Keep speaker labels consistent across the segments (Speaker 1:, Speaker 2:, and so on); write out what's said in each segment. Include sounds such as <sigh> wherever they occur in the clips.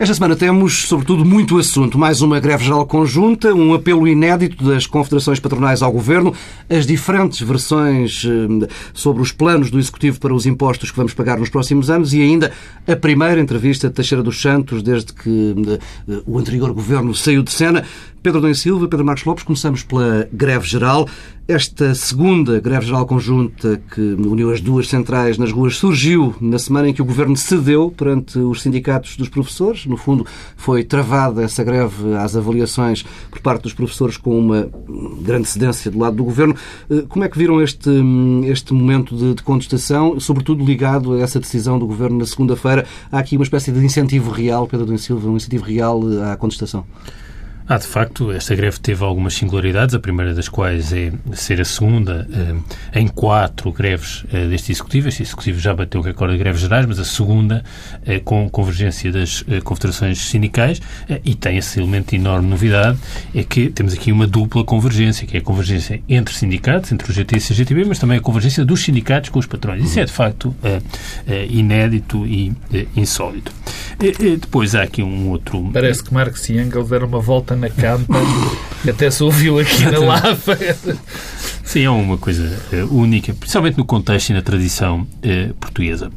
Speaker 1: Esta semana temos, sobretudo, muito assunto. Mais uma greve geral conjunta, um apelo inédito das confederações patronais ao Governo, as diferentes versões eh, sobre os planos do Executivo para os impostos que vamos pagar nos próximos anos e ainda a primeira entrevista de Teixeira dos Santos desde que eh, o anterior Governo saiu de cena. Pedro Dom Silva, Pedro Marcos Lopes, começamos pela greve geral. Esta segunda greve geral conjunta que uniu as duas centrais nas ruas surgiu na semana em que o Governo cedeu perante os sindicatos dos professores. No fundo, foi travada essa greve às avaliações por parte dos professores com uma grande cedência do lado do Governo. Eh, como é que viram este, este momento de, de contestação, sobretudo ligado a essa decisão do Governo na segunda-feira? Há aqui uma espécie de incentivo real, Pedro Dom Silva, um incentivo real à contestação.
Speaker 2: Ah, de facto, esta greve teve algumas singularidades, a primeira das quais é ser a segunda eh, em quatro greves eh, deste Executivo. Este Executivo já bateu o recorde de greves gerais, mas a segunda eh, com convergência das eh, confederações sindicais eh, e tem esse elemento de enorme novidade, é que temos aqui uma dupla convergência, que é a convergência entre sindicatos, entre o GT e o CGTB, mas também a convergência dos sindicatos com os patrões. Isso é, de facto, eh, inédito e insólito. Depois há aqui um outro...
Speaker 3: Parece que Marx e Engels deram uma volta na campa, <laughs> até se ouviu aqui na Lava.
Speaker 2: Sim, é uma coisa eh, única, principalmente no contexto e na tradição eh, portuguesa.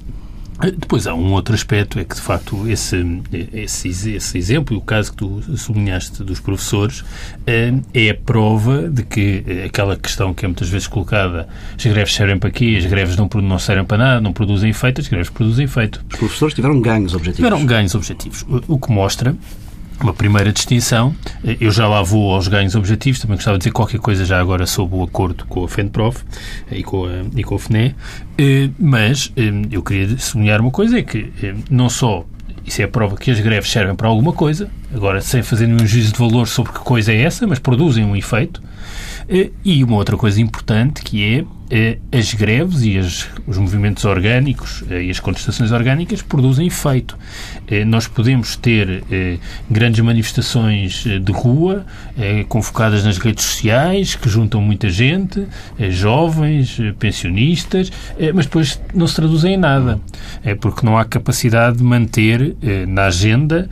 Speaker 2: Eh, depois há um outro aspecto, é que de facto esse, esse, esse exemplo, o caso que tu sublinhaste dos professores, é a prova de que aquela questão que é muitas vezes colocada, as greves servem para quê? As greves não, não servem para nada, não produzem efeito, as greves produzem efeito.
Speaker 1: Os professores tiveram ganhos objetivos.
Speaker 2: Tiveram ganhos objetivos, o que mostra uma primeira distinção. Eu já lá vou aos ganhos objetivos, também gostava de dizer qualquer coisa já agora sobre o acordo com a FENPROF eh, e com a, e com a FNE, eh, mas eh, eu queria sublinhar uma coisa, é que não só isso é a prova que as greves servem para alguma coisa, agora sem fazer nenhum juízo de valor sobre que coisa é essa, mas produzem um efeito, e uma outra coisa importante que é eh, as greves e as, os movimentos orgânicos eh, e as contestações orgânicas produzem efeito. Eh, nós podemos ter grandes manifestações de rua, convocadas nas redes sociais, que juntam muita gente, jovens, pensionistas, mas depois não se traduzem em nada, porque não há capacidade de manter na agenda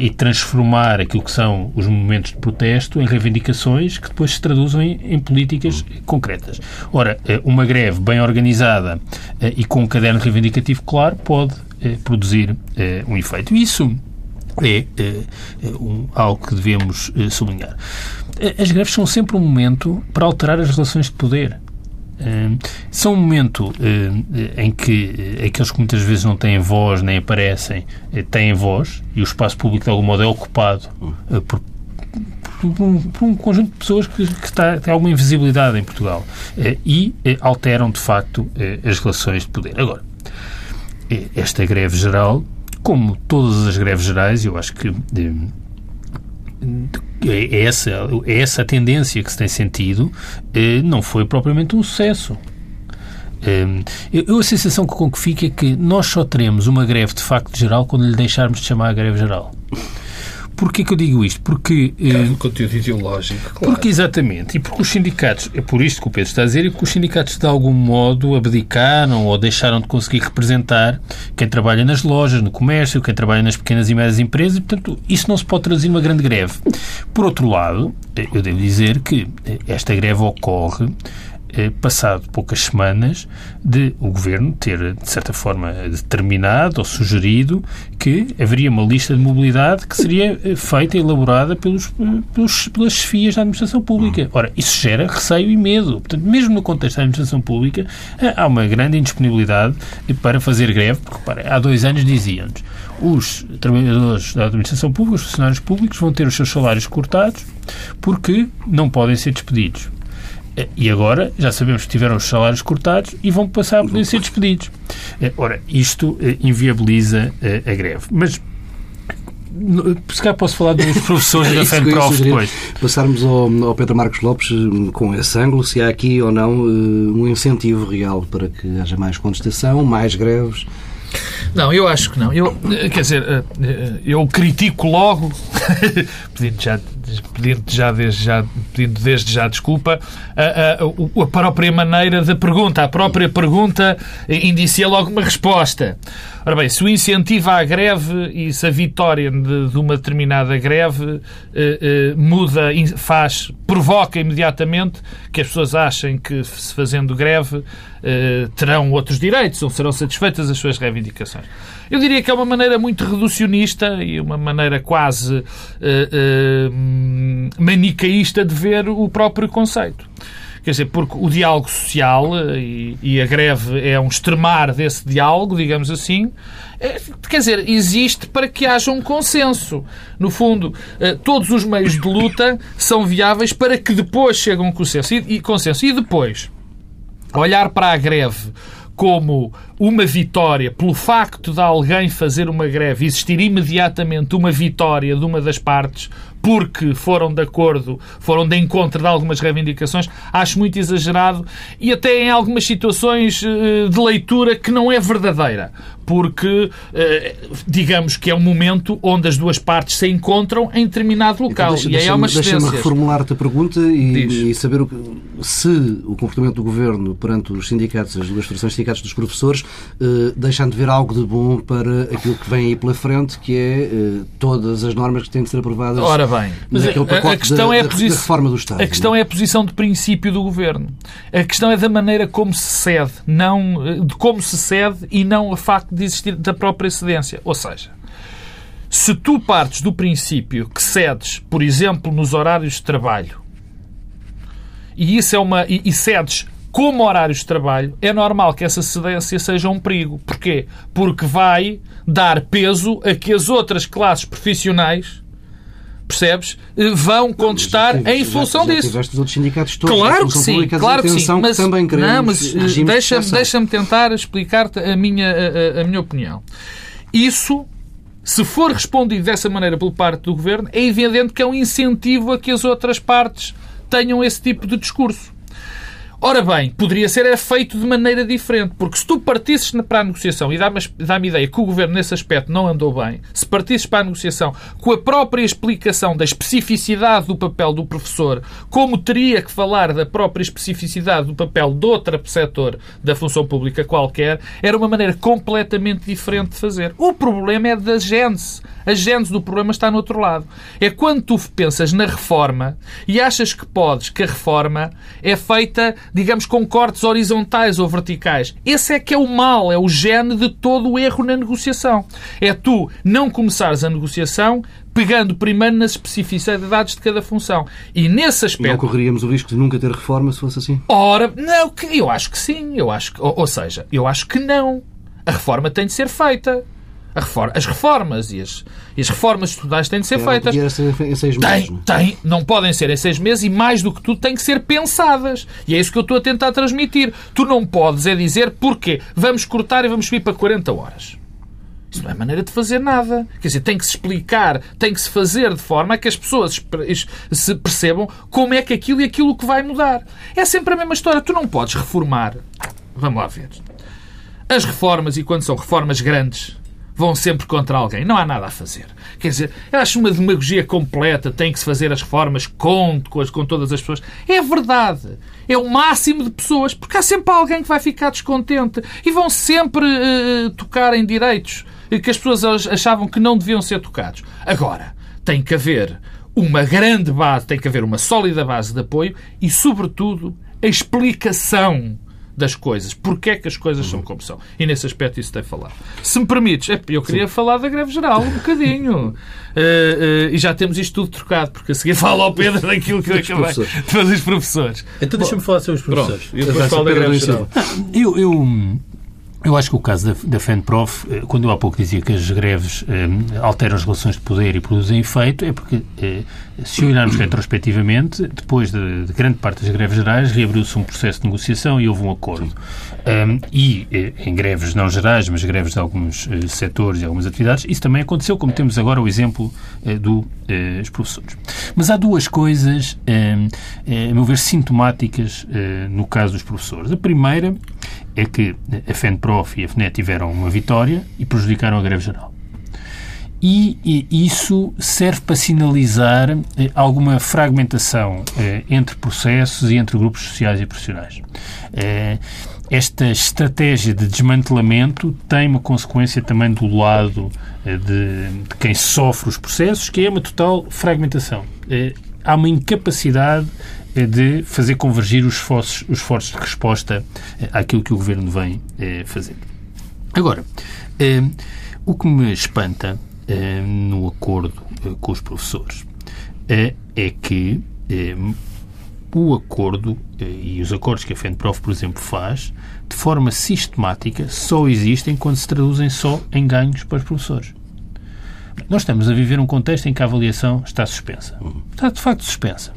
Speaker 2: e transformar aquilo que são os movimentos de protesto em reivindicações que depois se traduzem em políticas concretas. Ora, uma greve bem organizada eh, e com um caderno reivindicativo claro pode eh, produzir eh, um efeito. Isso é, algo que devemos sublinhar. As greves são sempre um momento para alterar as relações de poder. São um momento em que aqueles que muitas vezes não têm voz nem aparecem têm voz e o espaço público de algum modo é ocupado por por um, conjunto de pessoas que, que tem alguma invisibilidade em Portugal eh, e eh, alteram, de facto, eh, as relações de poder. Agora, esta greve geral, como todas as greves gerais, eu acho que é essa, é essa a tendência que se tem sentido, não foi propriamente um sucesso. Eu, a sensação com que fica é que nós só teremos uma greve de facto geral quando lhe deixarmos de chamar a greve geral. Porquê que eu digo isto? Porque...
Speaker 3: É conteúdo ideológico,
Speaker 2: claro. Porque, exatamente. E porque os sindicatos... É por isto que o Pedro está a dizer, e porque os sindicatos, de algum modo, abdicaram ou deixaram de conseguir representar quem trabalha nas lojas, no comércio, quem trabalha nas pequenas e médias empresas, e, portanto, isso não se pode traduzir numa grande greve. Por outro lado, eu devo dizer que esta greve ocorre eh, passado poucas semanas de o Governo ter, de certa forma, determinado ou sugerido que haveria uma lista de mobilidade que seria eh, feita e elaborada pelos, eh, pelos, pelas chefias da administração pública. Hum. Ora, isso gera receio e medo. Portanto, mesmo no contexto da administração pública, há uma grande indisponibilidade para fazer greve, porque há dois anos diziam-nos os trabalhadores da administração pública, os funcionários públicos, vão ter os seus salários cortados porque não podem ser despedidos. Eh, E agora já sabemos que tiveram os salários cortados e vão passar a poder ser despedidos. Eh, Ora, isto eh, inviabiliza a greve. Mas se calhar posso falar dos <laughs> professores da
Speaker 1: eu ia
Speaker 2: FEMPROF
Speaker 1: sugerir.
Speaker 2: depois.
Speaker 1: Passarmos ao, ao Pedro Marcos Lopes eh, com esse ângulo, se há aqui ou não eh, um incentivo real para que haja mais contestação, mais greves.
Speaker 3: Não, eu acho que não. Eu, quer dizer, eu critico logo, <laughs> pedindo já, pedindo já, desde, já, pedindo desde já desculpa, a, a- a própria maneira da pergunta. A própria pergunta eh, indicia logo uma resposta. Ora bem, se o incentivo à greve e se a vitória de, de uma determinada greve eh, eh, muda, faz, provoca imediatamente que as pessoas achem que se fazendo greve eh, terão outros direitos ou serão satisfeitas as suas reivindicações. Eu diria que é uma maneira muito reducionista e uma maneira quase eh, eh, manicaísta de ver o próprio conceito. Quer dizer, porque o diálogo social eh, e, e a greve é um extremar desse diálogo, digamos assim, eh, quer dizer, existe para que haja um consenso. No fundo, eh, todos os meios de luta são viáveis para que depois chegue um consenso. E, e consenso. E depois, olhar para a greve como uma vitória pelo facto de alguém fazer uma greve, existir imediatamente uma vitória de uma das partes porque foram de acordo, foram de encontro de algumas reivindicações, acho muito exagerado e até em algumas situações eh, de leitura que não é verdadeira. Porque, eh, digamos que é um momento onde as duas partes se encontram em determinado local.
Speaker 1: Então,
Speaker 3: e aí há umas
Speaker 1: Deixa-me reformular-te a pergunta e, e saber o que- se o comportamento do Governo perante os sindicatos, as duas federações de sindicatos dos professores, eh, deixam de ver algo de bom para aquilo que vem aí pela frente, que é eh, todas as normas que têm de ser aprovadas
Speaker 3: Ora bem, mas
Speaker 1: naquele
Speaker 3: a-
Speaker 1: pacote
Speaker 3: a questão
Speaker 1: da,
Speaker 3: é a
Speaker 1: da reforma do Estado.
Speaker 3: A questão é a posição de princípio do governo. A questão é da maneira como se cede, não eh, de como se cede e não o facto de existir da própria cedência. Ou seja, se tu partes do princípio que cedes, por exemplo, nos horários de trabalho, e isso é uma e, e cedes como horários de trabalho, é normal que essa cedência seja um perigo. Porquê? Porque vai dar peso a que as outras classes profissionais percebes? eh, Vão contestar
Speaker 1: Já
Speaker 3: em
Speaker 1: já-
Speaker 3: função
Speaker 1: já
Speaker 3: disso.
Speaker 1: tiveste os outros sindicatos todos
Speaker 3: Claro que sim, claro que sim. Mas,
Speaker 1: também queremos
Speaker 3: não, mas eh,
Speaker 1: de
Speaker 3: deixa-me
Speaker 1: exceção.
Speaker 3: deixa tentar explicar-te a minha, a- a minha opinião. Isso, se for respondido dessa maneira por parte do Governo, é evidente que é um incentivo a que as outras partes tenham esse tipo de discurso. Ora bem, poderia ser é feito de maneira diferente, porque se tu partisses para a negociação, e dá-me dá-me ideia que o Governo nesse aspecto não andou bem, se partisses para a negociação com a própria explicação da especificidade do papel do professor, como teria que falar da própria especificidade do papel de outro setor da função pública qualquer, era uma maneira completamente diferente de fazer. O problema é da gênese. A gênese do problema está no outro lado. É quando tu pensas na reforma e achas que podes, que a reforma é feita, digamos, com cortes horizontais ou verticais. Esse é que é o mal, é o gene de todo o erro na negociação. É tu não começares a negociação pegando primeiro nas especificidades de cada função. E nesse
Speaker 1: Não
Speaker 3: aspecto.
Speaker 1: correríamos o risco de nunca ter reforma se fosse assim?
Speaker 3: Ora, não, eu acho que sim. Eu acho que, ou, ou seja, eu acho que não. A reforma tem de ser feita. Reforma, as reformas e as, e as reformas estudadas têm de ser
Speaker 1: Era-
Speaker 3: feitas.
Speaker 1: em seis meses.
Speaker 3: Tem, tem, não podem ser em seis meses e mais do que tudo têm que ser pensadas. E é isso que eu estou a tentar transmitir. Tu não podes é dizer porquê. Vamos cortar e vamos subir para 40 horas. Isso não é maneira de fazer nada. Quer dizer, tem que se explicar, tem que se fazer de forma a que as pessoas se percebam como é que aquilo e aquilo que vai mudar. É sempre a mesma história. Tu não podes reformar. Vamos lá ver. As reformas, e quando são reformas grandes, vão sempre contra alguém. Não há nada a fazer. Quer dizer, acho uma demagogia completa. Tem que se fazer as reformas com, com, com todas as pessoas. É verdade. É o máximo de pessoas, porque há sempre alguém que vai ficar descontente e vão sempre eh, tocar em direitos que as pessoas achavam que não deviam ser tocados. Agora, tem que haver uma grande base, tem que haver uma sólida base de apoio e, sobretudo, a explicação das coisas. Porquê é que as coisas são como são. E nesse aspecto isso tem falado. Se me permites, é, eu queria falar da greve geral um bocadinho. <laughs> Eh, eh, e já temos isto tudo trocado, porque a seguir falo ao Pedro daquilo que eu acabei de fazer os professores.
Speaker 4: Então deixa-me falar sobre os
Speaker 3: Pronto,
Speaker 4: professores.
Speaker 3: e depois falo da greve geral.
Speaker 1: Silva.
Speaker 2: Eu, eu, Eu acho que o caso da, da FENPROF, eh, quando eu há pouco dizia que as greves eh, alteram as relações de poder e produzem efeito, é porque, eh, se olharmos retrospectivamente, depois de, de, grande parte das greves gerais, reabriu-se um processo de negociação e houve um acordo. Um, e eh, em greves não gerais, mas greves de alguns eh, setores e algumas atividades, isso também aconteceu, como temos agora o exemplo eh, dos professores. Mas há duas coisas, a meu ver, sintomáticas no caso dos professores. A primeira é que a FENPROF e a FNET tiveram uma vitória e prejudicaram a greve geral. E, e isso serve para sinalizar eh, alguma fragmentação eh, entre processos e entre grupos sociais e profissionais. Eh, esta estratégia de desmantelamento tem uma consequência também do lado eh, de, de, quem sofre os processos, que é uma total fragmentação. Eh, há uma incapacidade de fazer convergir os esforços, os esforços de resposta eh, àquilo que o Governo vem eh, fazendo. Agora, eh, o que me espanta no acordo com os professores é que o acordo e os acordos que a FENPROF, por exemplo, faz, de forma sistemática, só existem quando se traduzem só em ganhos para os professores. Nós estamos a viver um contexto em que a avaliação está suspensa. Está, de facto, suspensa.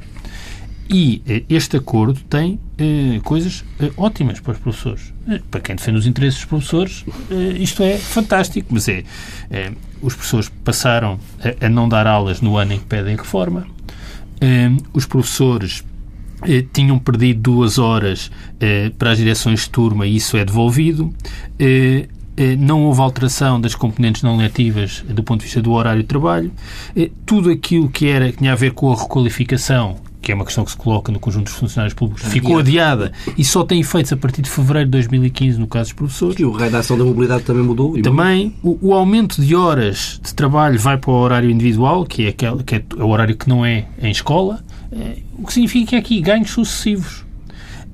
Speaker 2: E eh, este acordo tem eh, coisas eh, ótimas para os professores. Para quem defende os interesses dos professores, isto é fantástico. Mas é, os professores passaram a, a, não dar aulas no ano em que pedem reforma. os professores tinham perdido duas horas para as direções de turma e isso é devolvido. Não houve alteração das componentes não letivas do ponto de vista do horário de trabalho. Tudo aquilo que era que tinha a ver com a requalificação que é uma questão que se coloca no conjunto dos funcionários públicos, ficou adiada e só tem efeitos a partir de fevereiro de 2015 no caso dos professores.
Speaker 1: E o rei da ação da mobilidade também mudou.
Speaker 2: Também o, o, aumento de horas de trabalho vai para o horário individual, que é, aquele, que é o horário que não é em escola, eh, o que significa que há aqui ganhos sucessivos.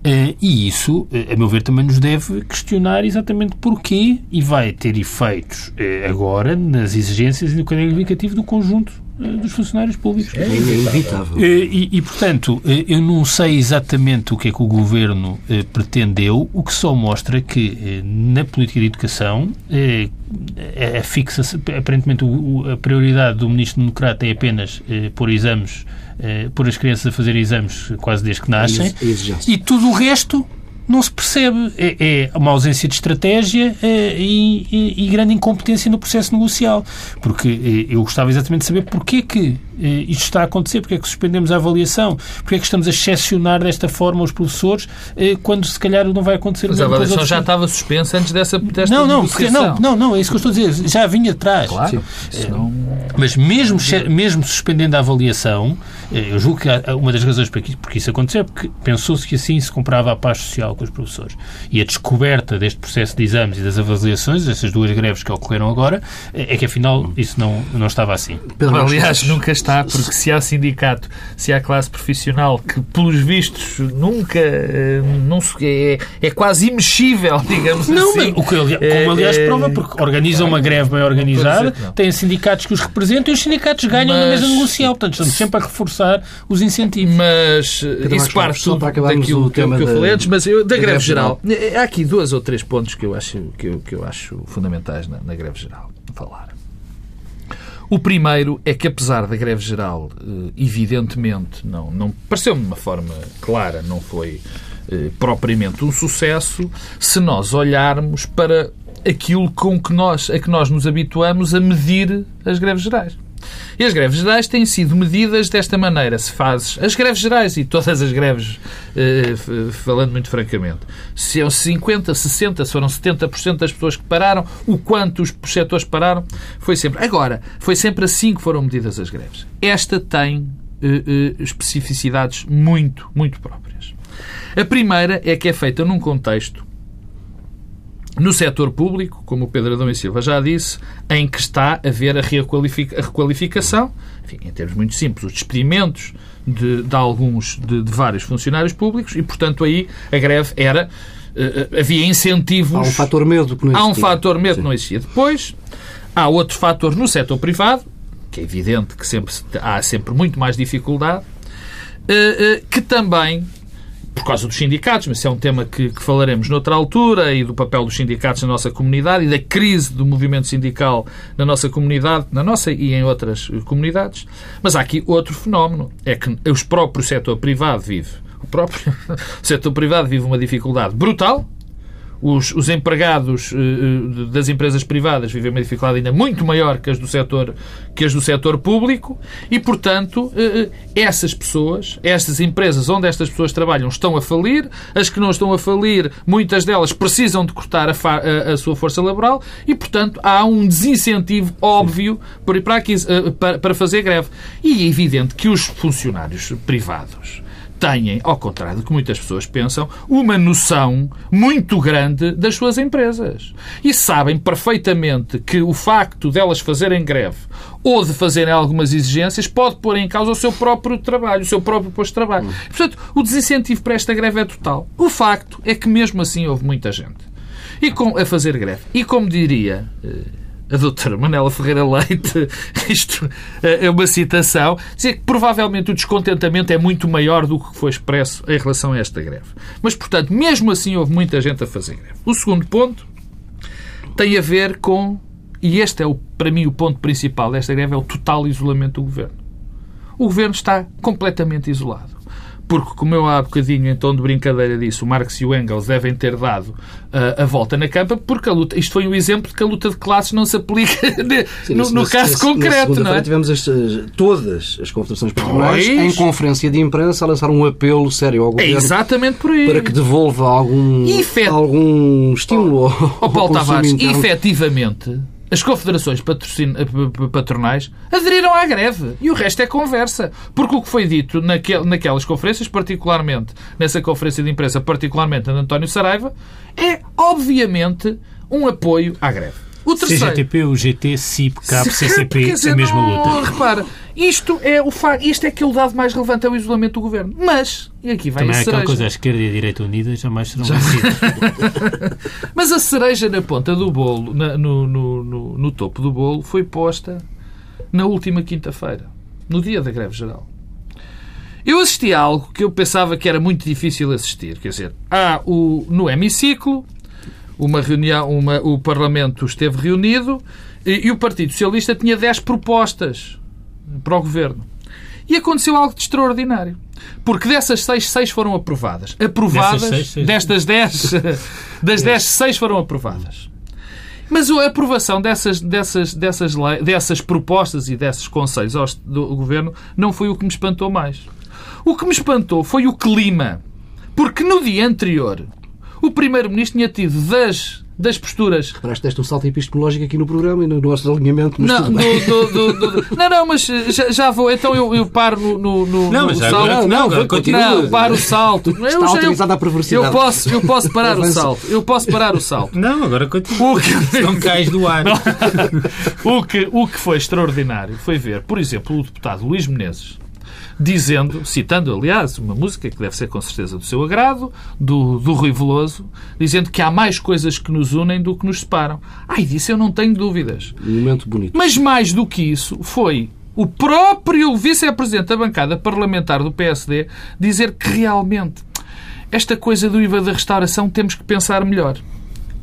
Speaker 2: Eh, e isso, eh, a meu ver, também nos deve questionar exatamente porquê e vai ter efeitos agora nas exigências e no caderno indicativo do conjunto dos funcionários públicos.
Speaker 1: É inevitável.
Speaker 2: Eh, e, e, portanto, eh, eu não sei exatamente o que é que o Governo pretendeu, o que só mostra que na política de educação a fixa aparentemente a prioridade do Ministro Democrata é apenas pôr exames, pôr as crianças a fazer exames quase desde que nascem, e tudo o resto não se percebe. É, é uma ausência de estratégia é, e, e, e, grande incompetência no processo negocial. Porque é, eu gostava exatamente de saber porquê que é, isto está a acontecer, porque é que suspendemos a avaliação, porque é que estamos a excepcionar desta forma os professores é, quando se calhar não vai acontecer
Speaker 3: Mas a avaliação já estava suspensa antes dessa, desta
Speaker 2: não, não, porque, não, não, não, é isso que eu estou a dizer. Já vinha atrás.
Speaker 3: Claro.
Speaker 2: Não... Mas mesmo, mesmo suspendendo a avaliação, eu julgo que uma das razões para que, porque isso aconteceu é porque pensou-se que assim se comprava a paz social com os professores. E a descoberta deste processo de exames e das avaliações, essas duas greves que ocorreram agora, é que afinal isso não, não estava assim.
Speaker 3: Aliás, nunca está, porque se há sindicato, se há classe profissional que, pelos vistos, nunca eh, não é, é quase imexível, <laughs> digamos
Speaker 2: não,
Speaker 3: assim.
Speaker 2: O que, como aliás é, prova, porque organizam uma greve bem organizada, têm sindicatos que os representam e os sindicatos ganham mas, na mesa negocial. Portanto, estamos sempre a reforçar os incentivos.
Speaker 3: Mas isso parte tudo daquilo que, eu, falei antes, mas eu, da greve geral. Há aqui dois ou três pontos que eu acho, que eu, que eu acho fundamentais na, na greve geral. Falar. O primeiro é que, apesar da greve geral, eh, evidentemente, não, não pareceu-me de uma forma clara, não foi eh, propriamente um sucesso, se nós olharmos para aquilo com que nós, a que nós nos habituamos a medir as greves gerais. E as greves gerais têm sido medidas desta maneira. Se fazes as greves gerais e todas as greves, eh, falando muito francamente, se são 50, 60, se foram 70% das pessoas que pararam, o quanto os setores pararam, foi sempre. Agora, foi sempre assim que foram medidas as greves. Esta tem eh, eh, especificidades muito, muito próprias. A primeira é que é feita num contexto no setor público, como o Pedro Adão e Silva já disse, em que está a haver a, a requalificação, enfim, em termos muito simples, os despedimentos de, de alguns, de, de, vários funcionários públicos e, portanto, aí a greve era. Uh, havia incentivos. Há
Speaker 1: um fator medo que não
Speaker 3: existia. Há um fator medo que não existia. Depois, há outro fator no setor privado, que é evidente que sempre, há sempre muito mais dificuldade, uh, que também por causa dos sindicatos, mas isso é um tema que, que, falaremos noutra altura, e do papel dos sindicatos na nossa comunidade e da crise do movimento sindical na nossa comunidade, na nossa e em outras comunidades. Mas há aqui outro fenómeno, é que o próprio setor privado vive. O próprio <laughs> setor privado vive uma dificuldade brutal, os, os empregados uh, das empresas privadas vivem uma dificuldade ainda muito maior que as do setor, que as do setor público e, portanto, uh, essas pessoas, essas empresas onde estas pessoas trabalham estão a falir, as que não estão a falir, muitas delas precisam de cortar a, a, a sua força laboral e, portanto, há um desincentivo óbvio para, para, para fazer greve. E é evidente que os funcionários privados têm, ao contrário do que muitas pessoas pensam, uma noção muito grande das suas empresas. E sabem perfeitamente que o facto delas fazerem greve ou de fazerem algumas exigências pode pôr em causa o seu próprio trabalho, o seu próprio posto de trabalho. Portanto, o desincentivo para esta greve é total. O facto é que mesmo assim houve muita gente e com, a fazer greve. E como diria eh, a doutora Manela Ferreira Leite, <laughs> isto é uma citação, dizer que provavelmente o descontentamento é muito maior do que foi expresso em relação a esta greve. Mas, portanto, mesmo assim houve muita gente a fazer greve. O segundo ponto tem a ver com, e este é o, para mim o ponto principal desta greve, é o total isolamento do governo. O governo está completamente isolado porque, como eu há bocadinho, em tom de brincadeira disse, o Marx e o Engels devem ter dado uh, a volta na campa, porque a luta, isto foi um exemplo de que a luta de classes não se aplica <laughs> de, Sim, no, no caso concreto. não é?
Speaker 1: tivemos as, todas as confederações patronais em conferência de imprensa a lançar um apelo sério ao governo.
Speaker 3: É exatamente por aí.
Speaker 1: Para que devolva algum, Efet... algum estímulo
Speaker 3: ao, oh, Paulo Tavares, efetivamente as confederações eh, patronais aderiram à greve. E o resto é conversa. Porque o que foi dito naquelas conferências, particularmente nessa conferência de imprensa, particularmente de António Saraiva, é obviamente um apoio à greve.
Speaker 2: O terceiro... CGTP, o GT, CIP, CAP, CCP, dizer, a mesma luta.
Speaker 3: Repara, isto é, o fa... isto é que é o dado mais relevante é o isolamento do governo. Mas, e aqui vai
Speaker 2: Também
Speaker 3: a
Speaker 2: cereja. aquela coisa, a esquerda e a direita unidas jamais serão vencidas. <laughs>
Speaker 3: Mas a cereja na ponta do bolo, na, no, no, no, no topo do bolo, foi posta na última quinta-feira, no dia da greve geral. Eu assisti a algo que eu pensava que era muito difícil assistir. Quer dizer, há o, no hemiciclo uma reunião, uma, o Parlamento esteve reunido e, e o Partido Socialista tinha 10 propostas para o Governo. E aconteceu algo de extraordinário. Porque dessas seis, seis foram aprovadas. Aprovadas, seis, seis. destas dez, <laughs> das dez, seis foram aprovadas. Mas a aprovação dessas, dessas, dessas, dessas propostas e desses conselhos do Governo não foi o que me espantou mais. O que me espantou foi o clima. Porque no dia anterior o Primeiro-Ministro tinha tido das das posturas.
Speaker 1: Reparaste, deste um salto epistemológico aqui no programa e no nosso alinhamento.
Speaker 3: Mas não, do, do, do, não, não, mas já, já, vou. Então eu, eu paro no, no, no,
Speaker 2: não,
Speaker 3: no
Speaker 2: salto. Agora, não, não, continua.
Speaker 3: Não, paro o salto.
Speaker 1: Está eu, autorizada a perversidade.
Speaker 3: Eu posso, eu posso parar o salto. Eu posso parar o salto.
Speaker 2: Não, agora continua. O que... Não cais do ar. <laughs>
Speaker 3: o, que, o que foi extraordinário foi ver, por exemplo, o deputado Luís Menezes dizendo, citando, aliás, uma música que deve ser com certeza do seu agrado, do, do Rui Veloso, dizendo que há mais coisas que nos unem do que nos separam. Ai, disso eu não tenho dúvidas.
Speaker 1: Um momento bonito.
Speaker 3: Mas mais do que isso, foi o próprio vice-presidente da bancada parlamentar do PSD dizer que realmente esta coisa do IVA da restauração temos que pensar melhor.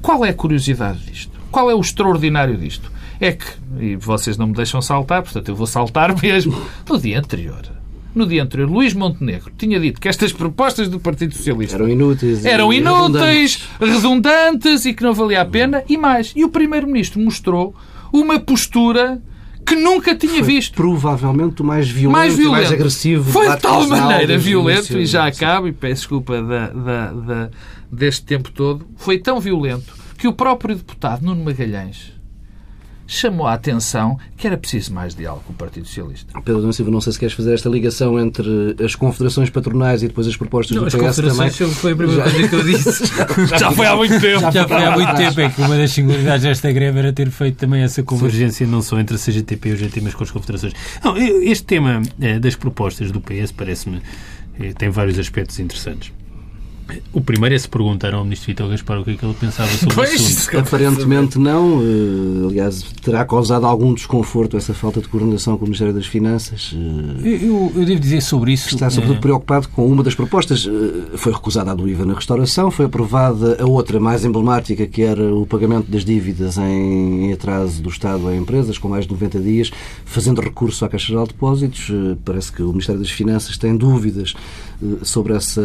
Speaker 3: Qual é a curiosidade disto? Qual é o extraordinário disto? É que, e vocês não me deixam saltar, portanto eu vou saltar <laughs> mesmo, no dia anterior no dia anterior, Luís Montenegro tinha dito que estas propostas do Partido Socialista
Speaker 1: eram inúteis,
Speaker 3: eram inúteis redundantes. redundantes e que não valia a pena, e mais. E o Primeiro-Ministro mostrou uma postura que nunca tinha
Speaker 1: foi
Speaker 3: visto.
Speaker 1: Provavelmente o mais violento, mais, violento. mais agressivo.
Speaker 3: Foi de tal maneira violento, e já acabo, e peço desculpa da, da, da, deste tempo todo, foi tão violento que o próprio deputado Nuno Magalhães chamou a atenção que era preciso mais diálogo com o Partido Socialista.
Speaker 1: Pedro Dom Silva, não sei se queres fazer esta ligação entre as confederações patronais e depois as propostas
Speaker 2: não,
Speaker 1: do
Speaker 2: as
Speaker 1: PS
Speaker 2: também. foi a primeira já... coisa que eu disse. <laughs>
Speaker 3: já foi há muito tempo.
Speaker 2: Já, já foi há muito tempo. É que uma das singularidades desta greve era ter feito também essa convergência Sim. não só entre a CGTP e o GT, mas com as confederações. Não, este tema é, das propostas do PS parece-me eh, tem vários aspectos interessantes. O primeiro é se perguntar ao Ministro Vitor Gaspar o que é que ele pensava sobre
Speaker 3: Pois,
Speaker 2: o assunto. <laughs>
Speaker 1: Aparentemente não. eh, Aliás, terá causado algum desconforto essa falta de coordenação com o Ministério das Finanças. eh,
Speaker 2: Eu, eu- devo dizer sobre isso.
Speaker 1: Está sobretudo
Speaker 2: eh,
Speaker 1: preocupado com uma das propostas. Foi recusada a do IVA na restauração, foi aprovada a outra mais emblemática, que era o pagamento das dívidas em em atraso do Estado a empresas com mais de 90 dias, fazendo recurso à Caixa Geral de Depósitos. Parece que o Ministério das Finanças tem dúvidas sobre essa,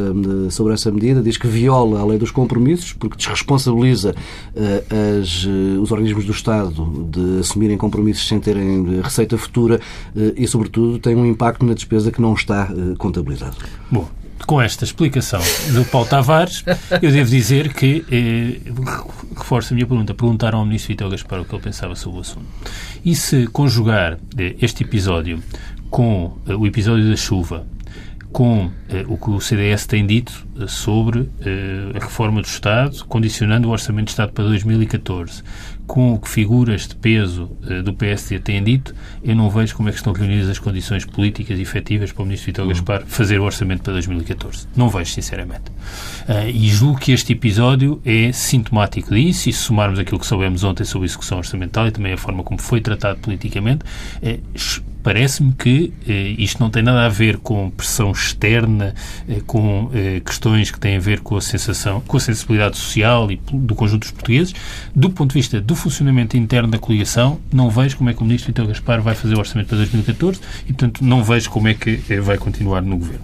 Speaker 1: sobre essa medida. Diz que viola a lei dos compromissos, porque desresponsabiliza eh, as, eh, os organismos do Estado de assumirem compromissos sem terem eh, receita futura eh, e, sobretudo, tem um impacto na despesa que não está contabilizado.
Speaker 2: Bom, com esta explicação do Paulo Tavares, eu devo dizer que, eh, reforço a minha pergunta, perguntaram ao Ministro Vitor Gaspar o que ele pensava sobre o assunto. E se conjugar eh, este episódio com eh, o episódio da chuva, com eh, o que o CDS tem dito eh, sobre eh, a reforma do Estado, condicionando o Orçamento de Estado para 2014, com o que figuras de peso eh, do PSD têm dito, eu não vejo como é que estão reunidas as condições políticas efetivas para o Ministro Vitor Gaspar fazer o Orçamento para 2014. Não vejo, sinceramente. Ah, e julgo que este episódio é sintomático disso, e se somarmos aquilo que soubemos ontem sobre a execução orçamental e também a forma como foi tratado politicamente, eh, Parece-me que eh, isto não tem nada a ver com pressão externa, eh, com eh, questões que têm a ver com a sensação, com a sensibilidade social e do conjunto dos portugueses. Do ponto de vista do funcionamento interno da coligação, não vejo como é que o Ministro Vitor Gaspar vai fazer o orçamento para 2014 e, portanto, não vejo como é que eh, vai continuar no governo.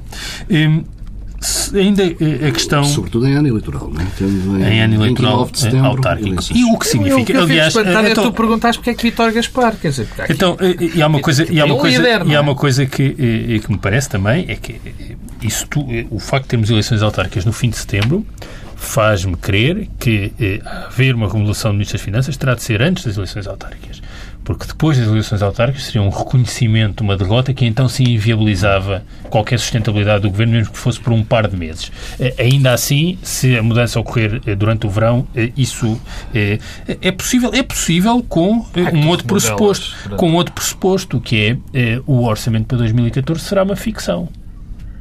Speaker 2: Em, se- ainda eh, a questão
Speaker 1: Sobretudo em ano eleitoral, não é? Tendo
Speaker 2: em ano eleitoral
Speaker 1: 29 de setembro,
Speaker 2: autárquico.
Speaker 1: eleições.
Speaker 2: E o que significa?
Speaker 3: Eu, eu
Speaker 2: Aliás, eh,
Speaker 3: é
Speaker 2: então-
Speaker 3: tu perguntares porque é que Vitor Gaspar, quer dizer, porque
Speaker 2: Então, e, há uma coisa, e há uma
Speaker 3: um
Speaker 2: coisa, e há
Speaker 3: é?
Speaker 2: uma coisa que, que me parece também é que isso tu- o facto de termos eleições autárquicas no fim de setembro faz-me crer que eh, haver uma remodelação do Ministro das Finanças terá de ser antes das eleições autárquicas. Porque depois das eleições autárquicas seria um reconhecimento de uma derrota que então se inviabilizava qualquer sustentabilidade do governo, mesmo que fosse por um par de meses. Eh, ainda assim, se a mudança ocorrer eh, durante o verão, eh, isso eh, é possível, é possível com um outro pressuposto, com outro pressuposto, que é o orçamento para 2014 será uma ficção.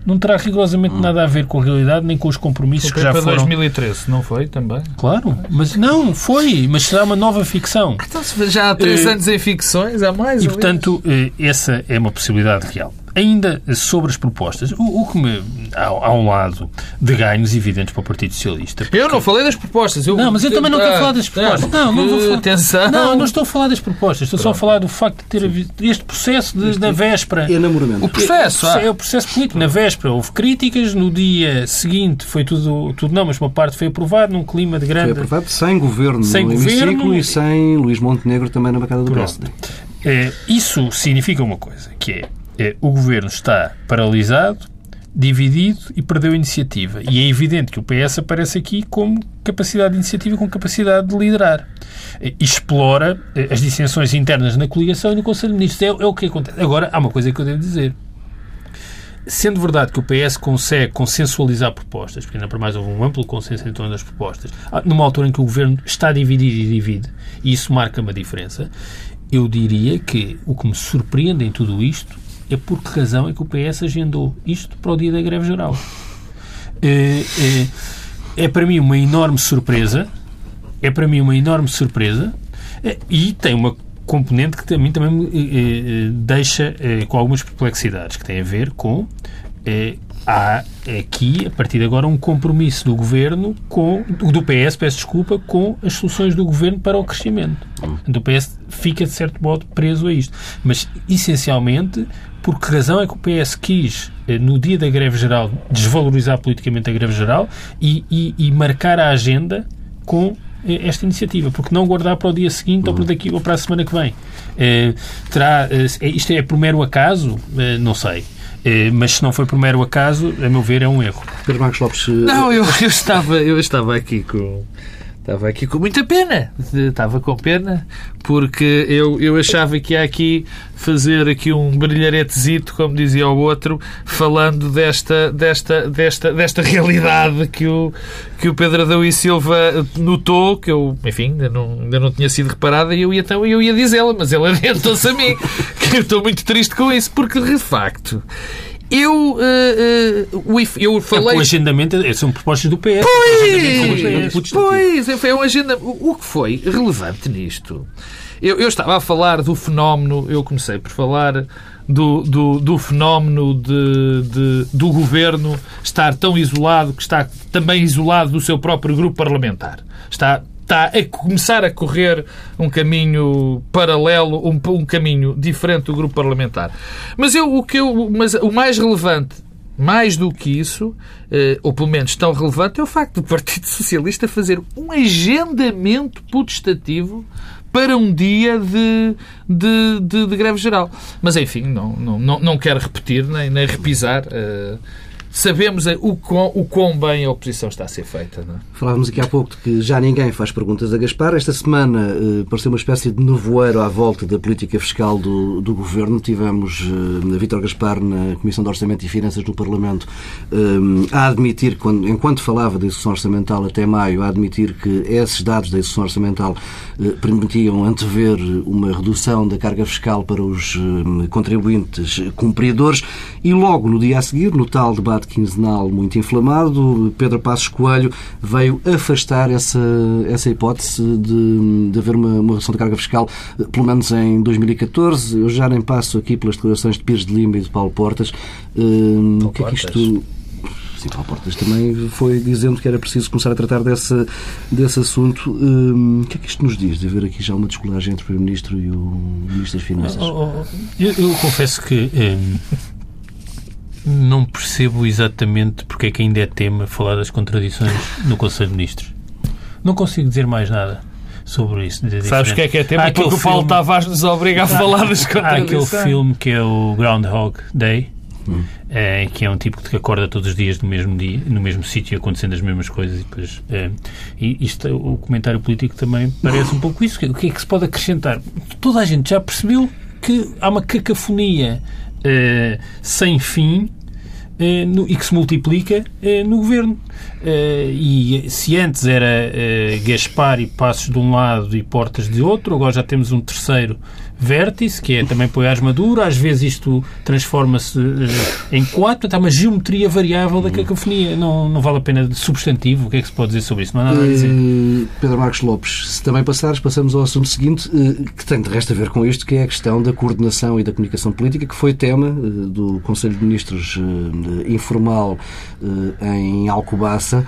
Speaker 2: Não terá rigorosamente nada a ver com a realidade nem com os compromissos que já
Speaker 3: para
Speaker 2: foram.
Speaker 3: 2013, não foi também?
Speaker 2: Claro, mas não, foi, mas será uma nova ficção.
Speaker 3: Então, já há três
Speaker 2: Eh,
Speaker 3: anos em ficções, há mais.
Speaker 2: E, portanto, eh, essa é uma possibilidade real. Ainda sobre as propostas, o, o que me. Há, há um lado de ganhos evidentes para o Partido Socialista.
Speaker 3: Eu não falei das propostas. Eu,
Speaker 2: Não, mas eu também não quero falar das propostas. Não, não vou falar.
Speaker 3: Atenção.
Speaker 2: Não, não estou a falar das propostas. Estou só a falar do facto de ter havido este processo de, da véspera.
Speaker 1: Enamoramento.
Speaker 3: O processo. ah.
Speaker 2: É o processo político. Na véspera houve críticas, no dia seguinte foi tudo, tudo não, mas uma parte foi aprovado num clima de
Speaker 1: Foi
Speaker 2: grande.
Speaker 1: aprovado sem governo
Speaker 2: Sem
Speaker 1: no
Speaker 2: governo.
Speaker 1: e sem Luís Montenegro também na bancada do PSD.
Speaker 2: Eh, isso significa uma coisa, que é, o governo está paralisado, dividido e perdeu a iniciativa. E é evidente que o PS aparece aqui como capacidade de iniciativa, com capacidade de liderar. E explora eh, as dissensões internas na coligação e no Conselho de Ministros. É, é o que acontece. Agora, há uma coisa que eu devo dizer. Sendo verdade que o PS consegue consensualizar propostas, porque ainda para mais houve um amplo consenso em torno das propostas, ah, numa altura em que o governo está dividido e divide, e isso marca uma diferença, eu diria que o que me surpreende em tudo isto é por que razão é que o PS agendou isto para o dia da greve geral. É, é, é para mim uma enorme surpresa, é para mim uma enorme surpresa, eh, e tem uma componente que a mim também me eh, eh, deixa eh, com algumas perplexidades, que tem a ver com há aqui, a partir de agora, um compromisso do Governo com, do PS, peço desculpa, com as soluções do Governo para o crescimento. Portanto, o PS fica, de certo modo, preso a isto. Mas, essencialmente, por que razão é que o PS quis, eh, no dia da greve geral, desvalorizar politicamente a greve geral e, e- e marcar a agenda com eh, esta iniciativa, porque não guardar para o dia seguinte ou para daqui ou para a semana que vem. Eh, terá, eh, isto é por mero acaso? Eh, não sei. Mas se não foi por mero acaso, a meu ver, é um erro.
Speaker 1: Pedro Marcos Lopes,
Speaker 3: Não, eu, eu estava, eu estava aqui com. Estava aqui com muita pena. Estava com pena porque eu, eu achava que ia aqui fazer aqui um brilharetezito, como dizia o outro, falando desta, desta, desta, desta realidade que o, que o Pedro Adão e Silva notou, que eu, enfim, ainda não, ainda não tinha sido reparada e eu ia, então, eu ia dizê-la, mas ele <laughs> adiantou-se a mim, que eu estou muito triste com isso, porque de facto Eu, o if- eu
Speaker 2: É,
Speaker 3: falei.
Speaker 2: o agendamento é- são propostas do PS.
Speaker 3: Pois, pois, é, foi um agenda. O o que foi relevante nisto? Eu, eu estava a falar do fenómeno, eu comecei por falar do, do, do fenómeno de, de- do governo estar tão isolado que está também isolado do seu próprio grupo parlamentar. Está, está a começar a correr um caminho paralelo, um, um caminho diferente do grupo parlamentar. Mas, eu, o, que eu, mas o mais relevante mais do que isso, eh, ou pelo menos tão relevante, é o facto do Partido Socialista fazer um agendamento putestativo para um dia de, de, de- de greve geral. Mas, enfim, não, não, não, quero repetir nem, nem repisar. eh, sabemos o quão, o quão bem a oposição está a ser feita. Não é?
Speaker 1: Falávamos aqui há pouco de que já ninguém faz perguntas a Gaspar. Esta semana eh, pareceu uma espécie de nevoeiro à volta da política fiscal do, do Governo. Tivemos eh, Vítor Gaspar na Comissão de Orçamento e Finanças do Parlamento eh, a admitir, quando, enquanto falava da execução orçamental até maio, a admitir que esses dados da execução orçamental eh, permitiam antever uma redução da carga fiscal para os eh, contribuintes cumpridores e logo no dia a seguir, no tal debate quinzenal muito inflamado, Pedro Passos Coelho veio afastar essa, essa hipótese de, de haver uma, uma redução da carga fiscal, pelo menos em 2014. Eu já nem passo aqui pelas declarações de Pires de Lima e de Paulo Portas. Eh, o que é que isto... Sim, Paulo Portas também foi dizendo que era preciso começar a tratar desse, desse assunto. Hum, o que é que isto nos diz de haver aqui já uma descolagem entre o Primeiro-Ministro e o Ministro das Finanças?
Speaker 2: Oh, oh, Eu, eu confesso que hum, não percebo exatamente porque é que ainda é tema falar das contradições no Conselho de Ministros. Não consigo dizer mais nada sobre isso. de
Speaker 3: Sabes o que é que é tema? Porque
Speaker 2: aquele
Speaker 3: o Paulo
Speaker 2: filme-
Speaker 3: Tavares nos obriga a falar das <laughs>
Speaker 2: Há aquele
Speaker 3: contradições.
Speaker 2: filme que é o Groundhog Day, eh, que é um tipo que acorda todos os dias no mesmo dia, no mesmo sítio, acontecendo as mesmas coisas. E, depois, eh, e isto, o comentário político também parece um pouco isso. O que é que se pode acrescentar? Toda a gente já percebeu que há uma cacofonia eh, sem fim no- e que se multiplica eh, no governo. Eh, e se antes era eh, Gaspar e Passos de um lado e Portas de outro, agora já temos um terceiro vértice, que é também Poiares Maduro. Às vezes isto transforma-se eh, em quatro. Há uma geometria variável da cacofonia. Não, não vale a pena de substantivo. O que é que se pode dizer sobre isso? Não há nada a dizer.
Speaker 1: Eh, Pedro Marcos Lopes, se também passares, passamos ao assunto seguinte, eh, que tem de resto a ver com isto, que é a questão da coordenação e da comunicação política, que foi tema do Conselho de Ministros informal em Alcobaça.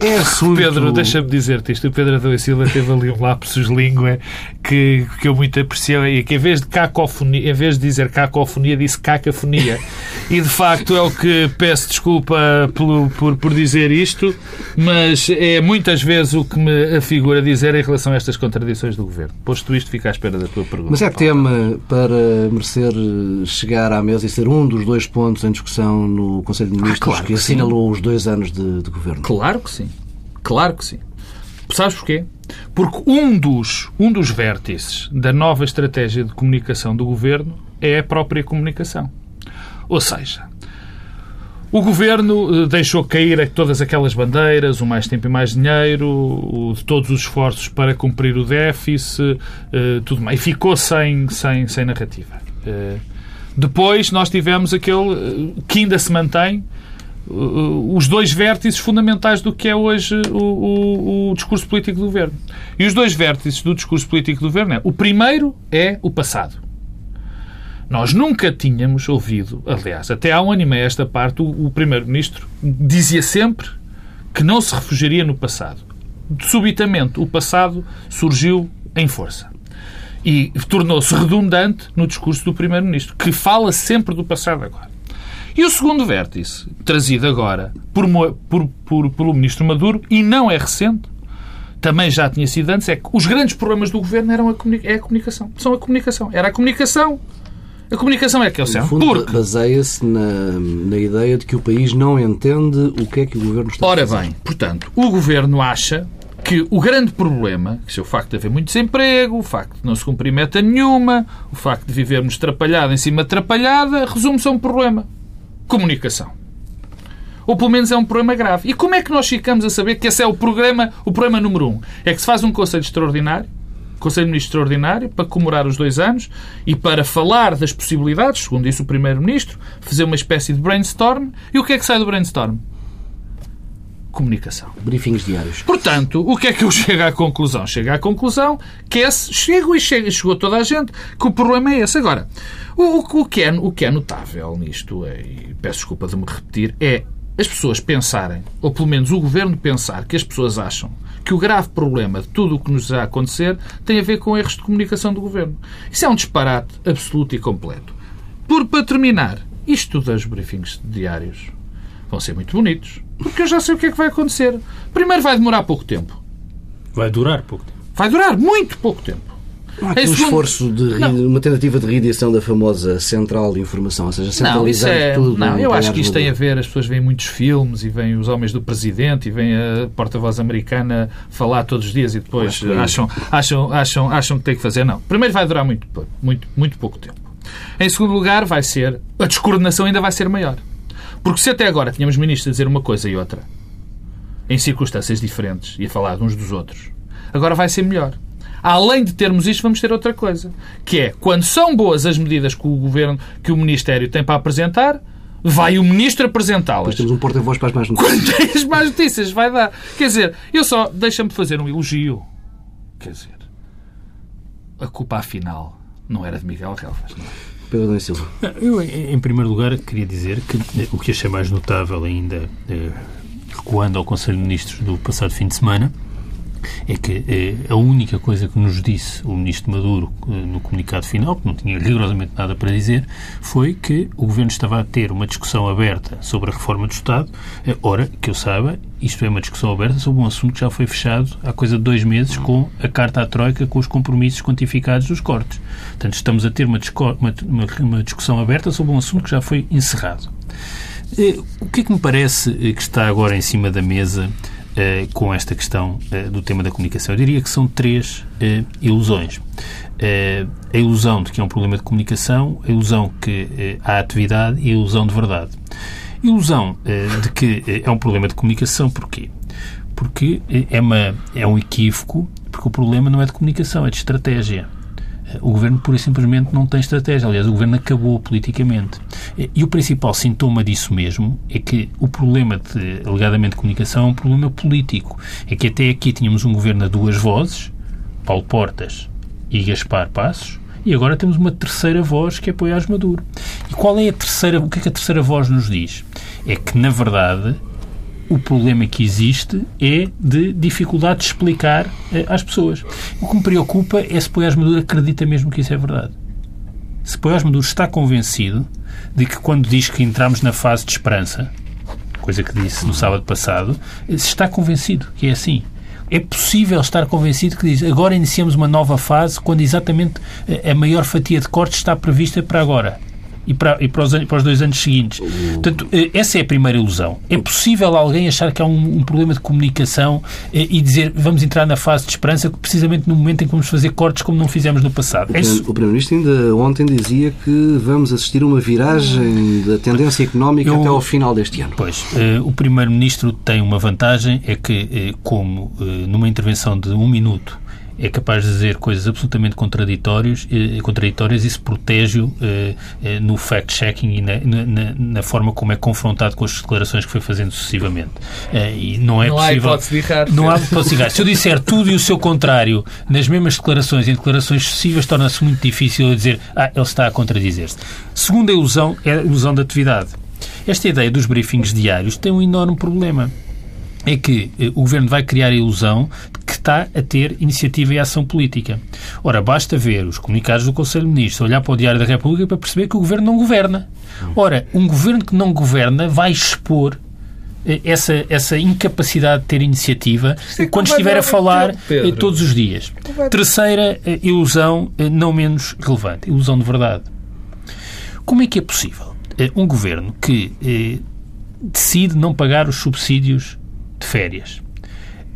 Speaker 1: É <laughs> assunto...
Speaker 3: Pedro, deixa-me dizer-te isto. O Pedro Adão e Silva teve ali um lapsus língua que, que eu muito aprecio que em vez de cacofonia, em vez de dizer cacofonia, disse cacafonia. E de facto é o que peço desculpa pelo- por, por dizer isto, mas é muitas vezes o que me afigura dizer em relação a estas contradições do governo. Posto isto, fica à espera da tua pergunta.
Speaker 1: Mas é tema para merecer chegar à mesa e ser um dos dois pontos em discussão no Conselho de Ministros
Speaker 3: claro
Speaker 1: que
Speaker 3: que
Speaker 1: assinalou os dois anos de, de governo.
Speaker 3: Claro que sim. Claro que sim. Sabes porquê? Porque um dos, um dos vértices da nova estratégia de comunicação do governo é a própria comunicação. Ou seja, o governo eh, deixou cair todas aquelas bandeiras, o mais tempo e mais dinheiro, todos os esforços para cumprir o déficit, eh, tudo mais. E ficou sem, sem, sem narrativa. Eh, Depois nós tivemos aquele que ainda se mantém, os dois vértices fundamentais do que é hoje o, o- o discurso político do governo. E os dois vértices do discurso político do governo é: o primeiro é o passado. Nós nunca tínhamos ouvido, aliás, até há um ano e meio esta parte, o, o Primeiro-Ministro dizia sempre que não se refugiaria no passado. Subitamente, o passado surgiu em força. E tornou-se redundante no discurso do Primeiro-Ministro, que fala sempre do passado agora. E o segundo vértice, trazido agora por, por- por- pelo Ministro Maduro, e não é recente, também já tinha sido antes, é que os grandes problemas do governo eram a, é a comunicação. São a comunicação. Era a comunicação. A comunicação é que é o céu. Porque,
Speaker 1: baseia-se na, na ideia de que o país não entende o que é que o governo está
Speaker 3: ora
Speaker 1: a fazer.
Speaker 3: bem, portanto, o governo acha que o grande problema, que é o facto de haver muito desemprego, o facto de não se cumprir meta nenhuma, o facto de vivermos atrapalhada em cima de atrapalhada, resume-se a um problema. Comunicação. Ou pelo menos é um problema grave. E como é que nós ficamos a saber que esse é o programa, o problema número um? É que se faz um conselho extraordinário, Conselho de Ministros Extraordinário para comemorar os dois anos e para falar das possibilidades, segundo disse o Primeiro-Ministro, fazer uma espécie de brainstorm. E o que é que sai do brainstorm? Comunicação.
Speaker 1: Briefings diários.
Speaker 3: Portanto, o que é que eu chego à conclusão? Chego à conclusão que esse, chego e chego, chegou toda a gente que o problema é esse. Agora, o, o, que, é, o que é notável nisto, é, e peço desculpa de me repetir, é as pessoas pensarem, ou pelo menos o governo pensar, que as pessoas acham que o grave problema de tudo o que nos está a acontecer tem a ver com erros de comunicação do governo. Isso é um disparate absoluto e completo. Por para terminar, isto dos briefings diários vão ser muito bonitos, porque eu já sei o que é que vai acontecer. Primeiro vai demorar pouco tempo.
Speaker 2: Vai durar pouco tempo.
Speaker 3: Vai durar muito pouco tempo.
Speaker 1: Não há aqui um esforço de uma tentativa de reedição da famosa central de informação, ou seja, centralizar
Speaker 3: não, é,
Speaker 1: tudo.
Speaker 3: Não, eu acho que isto tem a ver, as pessoas veem muitos filmes e veem os homens do presidente e veem a porta-voz americana falar todos os dias e depois acham, acham, acham, acham que tem que fazer. Não. Primeiro vai durar muito, muito, muito pouco tempo. Em segundo lugar, vai ser. A descoordenação ainda vai ser maior. Porque se até agora tínhamos ministros a dizer uma coisa e outra, em circunstâncias diferentes, e a falar de uns dos outros, agora vai ser melhor além de termos isto, vamos ter outra coisa, que é quando são boas as medidas que o governo, que o Ministério tem para apresentar, vai o Ministro apresentá-las.
Speaker 1: Depois temos um porta-voz para as más notícias.
Speaker 3: Quando tem as más notícias, vai dar. Quer dizer, eu só deixa-me fazer um elogio. Quer dizer, a culpa afinal não era de Miguel Relvas, não é?
Speaker 1: Pedro Silva.
Speaker 2: Eu, em primeiro lugar, queria dizer que eh, o que achei mais notável ainda, eh, recuando ao Conselho de Ministros do passado fim de semana, é que eh, a única coisa que nos disse o ministro Maduro eh, no comunicado final, que não tinha rigorosamente nada para dizer, foi que o governo estava a ter uma discussão aberta sobre a reforma do Estado. Eh, ora, que eu saiba, isto é uma discussão aberta sobre um assunto que já foi fechado há coisa de dois meses com a carta à Troika com os compromissos quantificados dos cortes. Portanto, estamos a ter uma, uma, uma discussão aberta sobre um assunto que já foi encerrado. O que é que me parece que está agora em cima da mesa eh, com esta questão uh, do tema da comunicação. Eu diria que são três uh, ilusões. a ilusão de que é um problema de comunicação, a ilusão que há atividade e a ilusão de verdade. Ilusão de que é um problema de comunicação, porquê? Porque é, uma, é um equívoco, porque o problema não é de comunicação, é de estratégia o governo pura e simplesmente não tem estratégia. Aliás, o governo acabou politicamente. E o principal sintoma disso mesmo é que o problema de alegadamente comunicação é um problema político. É que até aqui tínhamos um governo a duas vozes, Paulo Portas e Gaspar Passos, e agora temos uma terceira voz que apoia Maduro. E qual é a terceira, o que é que a terceira voz nos diz? É que, na verdade, o problema que existe é de dificuldade de explicar eh, às pessoas. O que me preocupa é se Poiás Maduro acredita mesmo que isso é verdade. Se Poiás Maduro está convencido de que quando diz que entramos na fase de esperança, coisa que disse no sábado passado, se está convencido que é assim. É possível estar convencido que diz agora iniciamos uma nova fase quando exatamente eh, a maior fatia de cortes está prevista para agora e para, e para, os, para os dois anos seguintes. Portanto, eh, essa é a primeira ilusão. É possível alguém achar que há um, um problema de comunicação eh, e dizer vamos entrar na fase de esperança precisamente no momento em que vamos fazer cortes como não fizemos no passado.
Speaker 1: O, é o Primeiro-Ministro ainda ontem dizia que vamos assistir a uma viragem da tendência económica Eu, até ao final deste ano.
Speaker 2: Pois, eh, o Primeiro-Ministro tem uma vantagem, é que, como numa intervenção de um minuto é capaz de dizer coisas absolutamente contraditórias, eh, contraditórias e se protege-o eh, eh, no fact-checking e na, na, na, forma como é confrontado com as declarações que foi fazendo sucessivamente. Eh, e não é
Speaker 3: não
Speaker 2: possível.
Speaker 3: Há hipótese de errar.
Speaker 2: Não há hipótese de errar. Se eu disser tudo e o seu contrário nas mesmas declarações, em declarações sucessivas, torna-se muito difícil eu dizer ah, ele está a contradizer-se. Segunda ilusão é a ilusão da atividade. Esta ideia dos briefings diários tem um enorme problema é que eh, o Governo vai criar a ilusão de que está a ter iniciativa e ação política. Ora, basta ver os comunicados do Conselho de Ministros, olhar para o Diário da República para perceber que o Governo não governa. Ora, um Governo que não governa vai expor eh, essa, essa incapacidade de ter iniciativa é quando estiver a falar eh, todos os dias. Terceira ilusão, não menos relevante, ilusão de verdade. Como é que é possível um governo que decide não pagar os subsídios de férias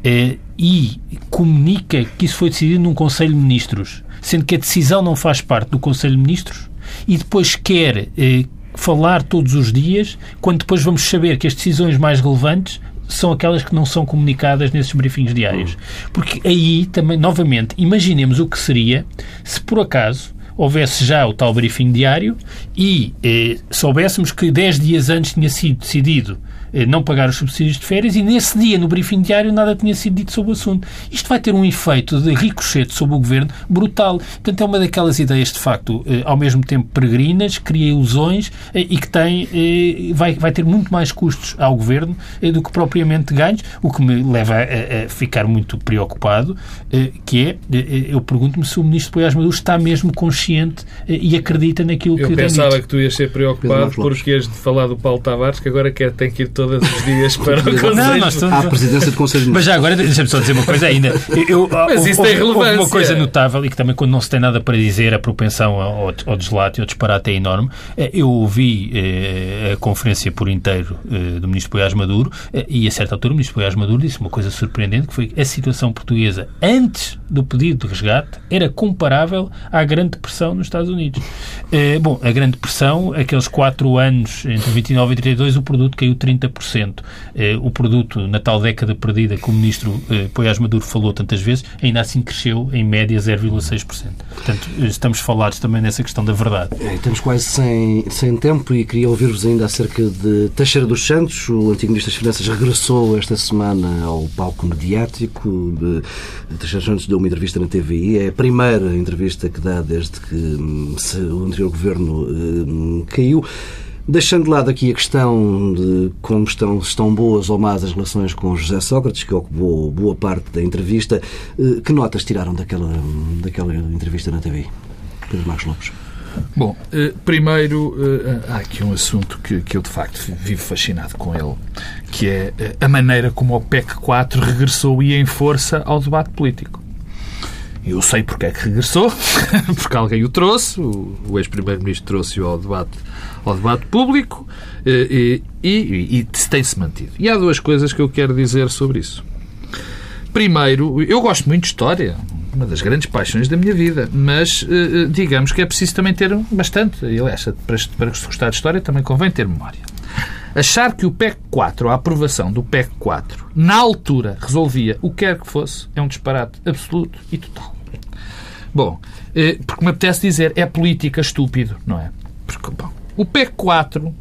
Speaker 2: eh, e comunica que isso foi decidido num Conselho de Ministros, sendo que a decisão não faz parte do Conselho de Ministros, e depois quer eh, falar todos os dias, quando depois vamos saber que as decisões mais relevantes são aquelas que não são comunicadas nesses briefings diários. Porque aí também, novamente, imaginemos o que seria se por acaso houvesse já o tal briefing diário e eh, soubéssemos que 10 dias antes tinha sido decidido não pagar os subsídios de férias e nesse dia, no briefing diário, nada tinha sido dito sobre o assunto. Isto vai ter um efeito de ricochete sobre o governo brutal. Portanto, é uma daquelas ideias, de facto, eh, ao mesmo tempo peregrinas, cria ilusões eh, e que tem, vai, vai ter muito mais custos ao governo do que propriamente ganhos, o que me leva a, a ficar muito preocupado, que é, eu pergunto-me se o ministro Poiás Maduro está mesmo consciente e acredita naquilo
Speaker 3: eu
Speaker 2: que
Speaker 3: tem dito. Eu pensava que tu ias ser preocupado porque ias de falar do Paulo Tavares, que agora quer, tem que ir todos os dias <laughs> para o Conselho. Não, nós
Speaker 1: estamos... À presidência do Conselho
Speaker 2: Mas já agora, deixa-me só dizer uma coisa ainda. Eu, Mas isso tem relevância. uma coisa notável e que também quando não se tem nada para dizer, a propensão ao, ao deslate e ao disparate é enorme. Eh, eu ouvi eh, a conferência por inteiro eh, do Ministro Poiás Maduro eh, e a certa altura o Ministro Poiás Maduro disse uma coisa surpreendente que foi a situação portuguesa antes do pedido de resgate era comparável à Grande Depressão nos Estados Unidos. Eh, bom, a Grande Depressão, aqueles quatro anos entre 29 e 32, o produto caiu 30 30%. Eh, o produto na tal década perdida que o ministro eh, Poiás Maduro falou tantas vezes, ainda assim cresceu em média 0,6%. Portanto, eh, estamos falados também nessa questão da verdade.
Speaker 1: É, estamos quase sem, sem tempo e queria ouvir-vos ainda acerca de Teixeira dos Santos. O antigo Ministro das Finanças regressou esta semana ao palco mediático. Teixeira dos Santos deu uma entrevista na TVI. É a primeira entrevista que dá desde que hum, o anterior governo hum, caiu. Deixando de lado aqui a questão de como estão, estão boas ou más as relações com José Sócrates, que ocupou boa parte da entrevista, eh, que notas tiraram daquela, daquela entrevista na TV? Pedro Marcos Lopes.
Speaker 3: Bom, eh, primeiro, eh, há aqui um assunto que, que eu de facto vivo fascinado com ele, que é a maneira como o PEC 4 regressou e em força ao debate político. Eu sei porque é que regressou, <laughs> porque alguém o trouxe, o ex-primeiro-ministro trouxe-o ao debate ao debate público eh, e, e, e tem-se mantido. E há duas coisas que eu quero dizer sobre isso. Primeiro, eu gosto muito de história, uma das grandes paixões da minha vida, mas eh, eh, digamos que é preciso também ter bastante. Aliás, para, para se gostar de história também convém ter memória. Achar que o PEC 4, a aprovação do PEC 4, na altura resolvia o que quer que fosse, é um disparate absoluto e total. Bom, porque me apetece dizer, é política estúpido, não é? Porque, bom, o PEC 4,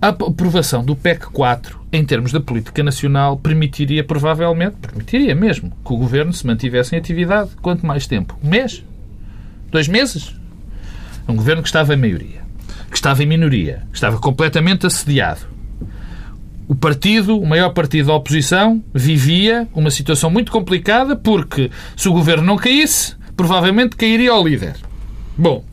Speaker 3: a aprovação do PEC 4 em termos da política nacional permitiria provavelmente, permitiria mesmo, que o governo se mantivesse em atividade. Quanto mais tempo? Um mês? Dois meses? Um governo que estava em maioria, que estava em minoria, que estava completamente assediado. O partido, o maior partido da oposição, vivia uma situação muito complicada porque se o governo não caísse, provavelmente cairia o líder. Bom,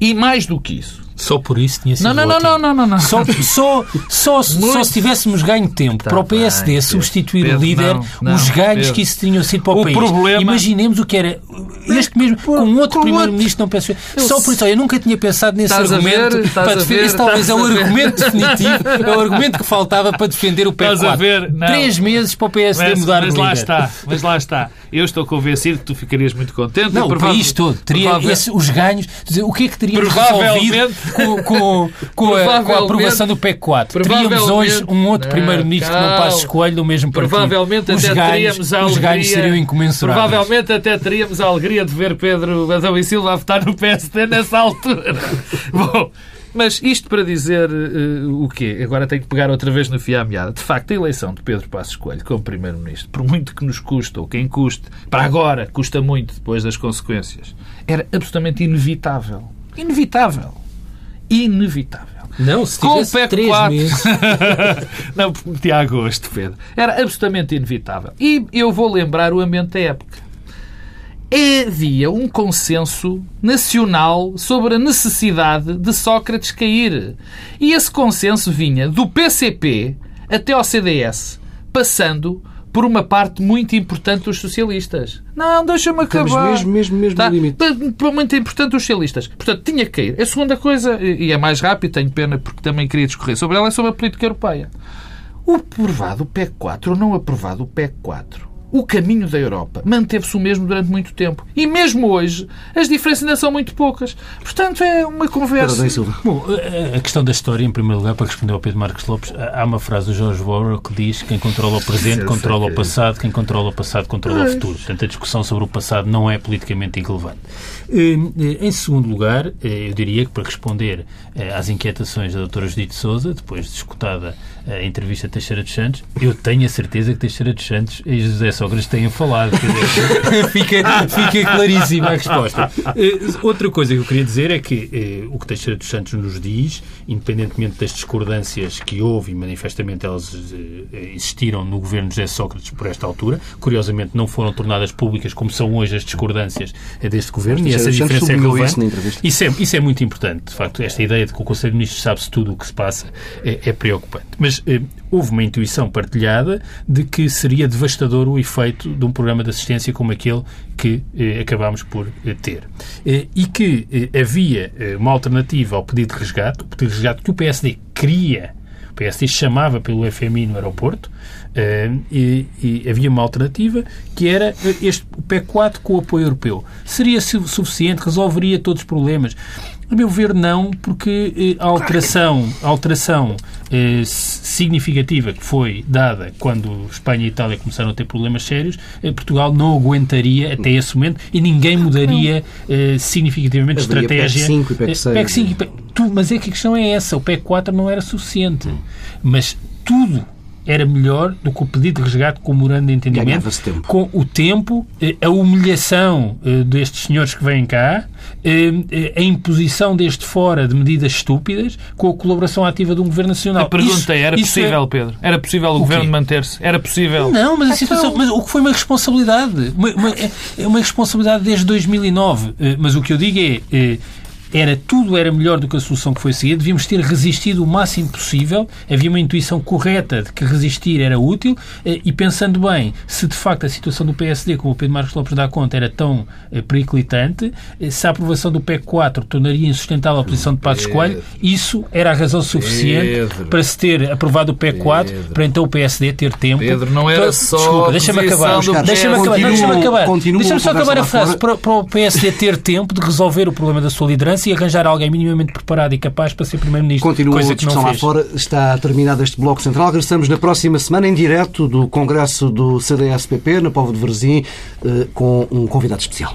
Speaker 3: e mais do que isso,
Speaker 2: só por isso tinha sido
Speaker 3: não, não, não, não, não, não,
Speaker 2: Só, só, só, <laughs> só se tivéssemos ganho tempo tá para o PSD bem, substituir Pedro, o líder, não, não, os ganhos Pedro. que isso tinham sido para o, o país. Problema... Imaginemos o que era este mesmo, com um outro primeiro-ministro não penso. Só por isso, eu nunca tinha pensado nesse estás argumento ver, para defender. Esse talvez é o argumento definitivo, é o argumento que faltava para defender o PEC 4. Ver, Três meses para o PSD
Speaker 3: mas,
Speaker 2: mudar
Speaker 3: mas
Speaker 2: o líder.
Speaker 3: lá está, mas lá está. Eu estou convencido que tu ficarias muito contente.
Speaker 2: Não, o país todo teria esse, os ganhos. Dizer, o que é que teríamos resolvido com, com, com, a, com a aprovação do PEC 4? Teríamos hoje um outro primeiro-ministro que não passa escolho do mesmo partido.
Speaker 3: Provavelmente os até ganhos, teríamos a alegria,
Speaker 2: Os ganhos seriam incomensuráveis.
Speaker 3: Provavelmente até teríamos a alegria de ver Pedro Adão e Silva a votar no PSD nessa altura. <laughs> Bom, mas isto para dizer uh, o quê? Agora tenho que pegar outra vez no fio à meada. De facto, a eleição de Pedro Passos Coelho como Primeiro-Ministro, por muito que nos custe, ou quem custe, para agora custa muito depois das consequências, era absolutamente inevitável. Inevitável. Inevitável.
Speaker 2: Não, se tivesse Com 4... meses. <laughs>
Speaker 3: Não, porque tinha agosto, Pedro. Era absolutamente inevitável. E eu vou lembrar o ambiente da época havia um consenso nacional sobre a necessidade de Sócrates cair. E esse consenso vinha do PCP até ao CDS, passando por uma parte muito importante dos socialistas. Não, deixa-me acabar.
Speaker 1: Estamos mesmo, mesmo, mesmo tá? no limite.
Speaker 3: Muito importante dos socialistas. Portanto, tinha que cair. A segunda coisa, e é mais rápido, tenho pena porque também queria discorrer sobre ela, é sobre a política europeia. O aprovado PEC 4 ou não aprovado o PEC 4 o caminho da Europa manteve-se o mesmo durante muito tempo. E mesmo hoje, as diferenças ainda são muito poucas. Portanto, é uma conversa.
Speaker 2: Bom, a questão da história, em primeiro lugar, para responder ao Pedro Marcos Lopes, há uma frase do George Orwell que diz quem controla o presente controla o passado, quem controla o passado controla o futuro. Portanto, a discussão sobre o passado não é politicamente irrelevante. Em segundo lugar, eu diria que para responder às inquietações da doutora Judite Souza, depois de escutada a entrevista a Teixeira dos Santos, eu tenho a certeza que Teixeira dos Santos e José Sócrates têm falado. <laughs> fica, fica claríssima a resposta. Outra coisa que eu queria dizer é que o que Teixeira dos Santos nos diz, independentemente das discordâncias que houve, e manifestamente elas existiram no governo de José Sócrates por esta altura, curiosamente não foram tornadas públicas como são hoje as discordâncias deste governo, essa diferença é relevante. Isso, é, isso é muito importante, de facto, esta ideia de que o Conselho de Ministros sabe-se tudo o que se passa é, é preocupante. Mas mas eh, houve uma intuição partilhada de que seria devastador o efeito de um programa de assistência como aquele que eh, acabámos por eh, ter. Eh, e que eh, havia eh, uma alternativa ao pedido de resgate, o pedido de resgate que o PSD queria, o PSD chamava pelo FMI no aeroporto, e, e, havia uma alternativa que era este o PEC 4 com o apoio europeu. Seria suficiente? Resolveria todos os problemas? A meu ver, não, porque eh, a alteração, a alteração eh, significativa que foi dada quando Espanha e Itália começaram a ter problemas sérios, eh, Portugal não aguentaria até esse momento e ninguém mudaria eh, significativamente a estratégia.
Speaker 1: PEC 5 e PEC 6. PEC 5 e
Speaker 2: PEC... Tu, mas é que a questão é essa. O PEC 4 não era suficiente. Mas tudo era melhor do que o pedido de resgate com o morando de entendimento, com o tempo, eh, a humilhação eh, destes senhores que vêm cá, eh, a imposição deste fora de medidas estúpidas, com a colaboração ativa de um Governo Nacional.
Speaker 3: A pergunta isso, é, era possível, é... Pedro? Era possível o, o Governo manter-se? Era possível?
Speaker 2: Não, mas a situação... Mas o que foi uma responsabilidade? Uma, uma, é uma responsabilidade desde 2009. Mas o que eu digo é era tudo era melhor do que a solução que foi seguida, devíamos ter resistido o máximo possível, havia uma intuição correta de que resistir era útil eh, e pensando bem, se de facto a situação do PSD, como o Pedro Marcos Lopes dá conta, era tão eh, periclitante, eh, se a aprovação do PEC 4 tornaria insustentável a posição de Passos Coelho, isso era a razão suficiente Pedro. para se ter aprovado o PEC 4, Pedro. para então o PSD ter tempo.
Speaker 3: Pedro, não era então, só
Speaker 2: Desculpa, deixa-me acabar. Deixa-me acabar. Deixa-me acabar. Deixa-me só acabar a frase. Para, para o PSD ter tempo de resolver o problema da sua liderança e arranjar alguém minimamente preparado e capaz para ser Primeiro-Ministro.
Speaker 1: Continua a discussão lá fora. Está terminado este Bloco Central. Regressamos na próxima semana em direto do Congresso do CDS-PP, na Povo de Varzim, eh, com um convidado especial.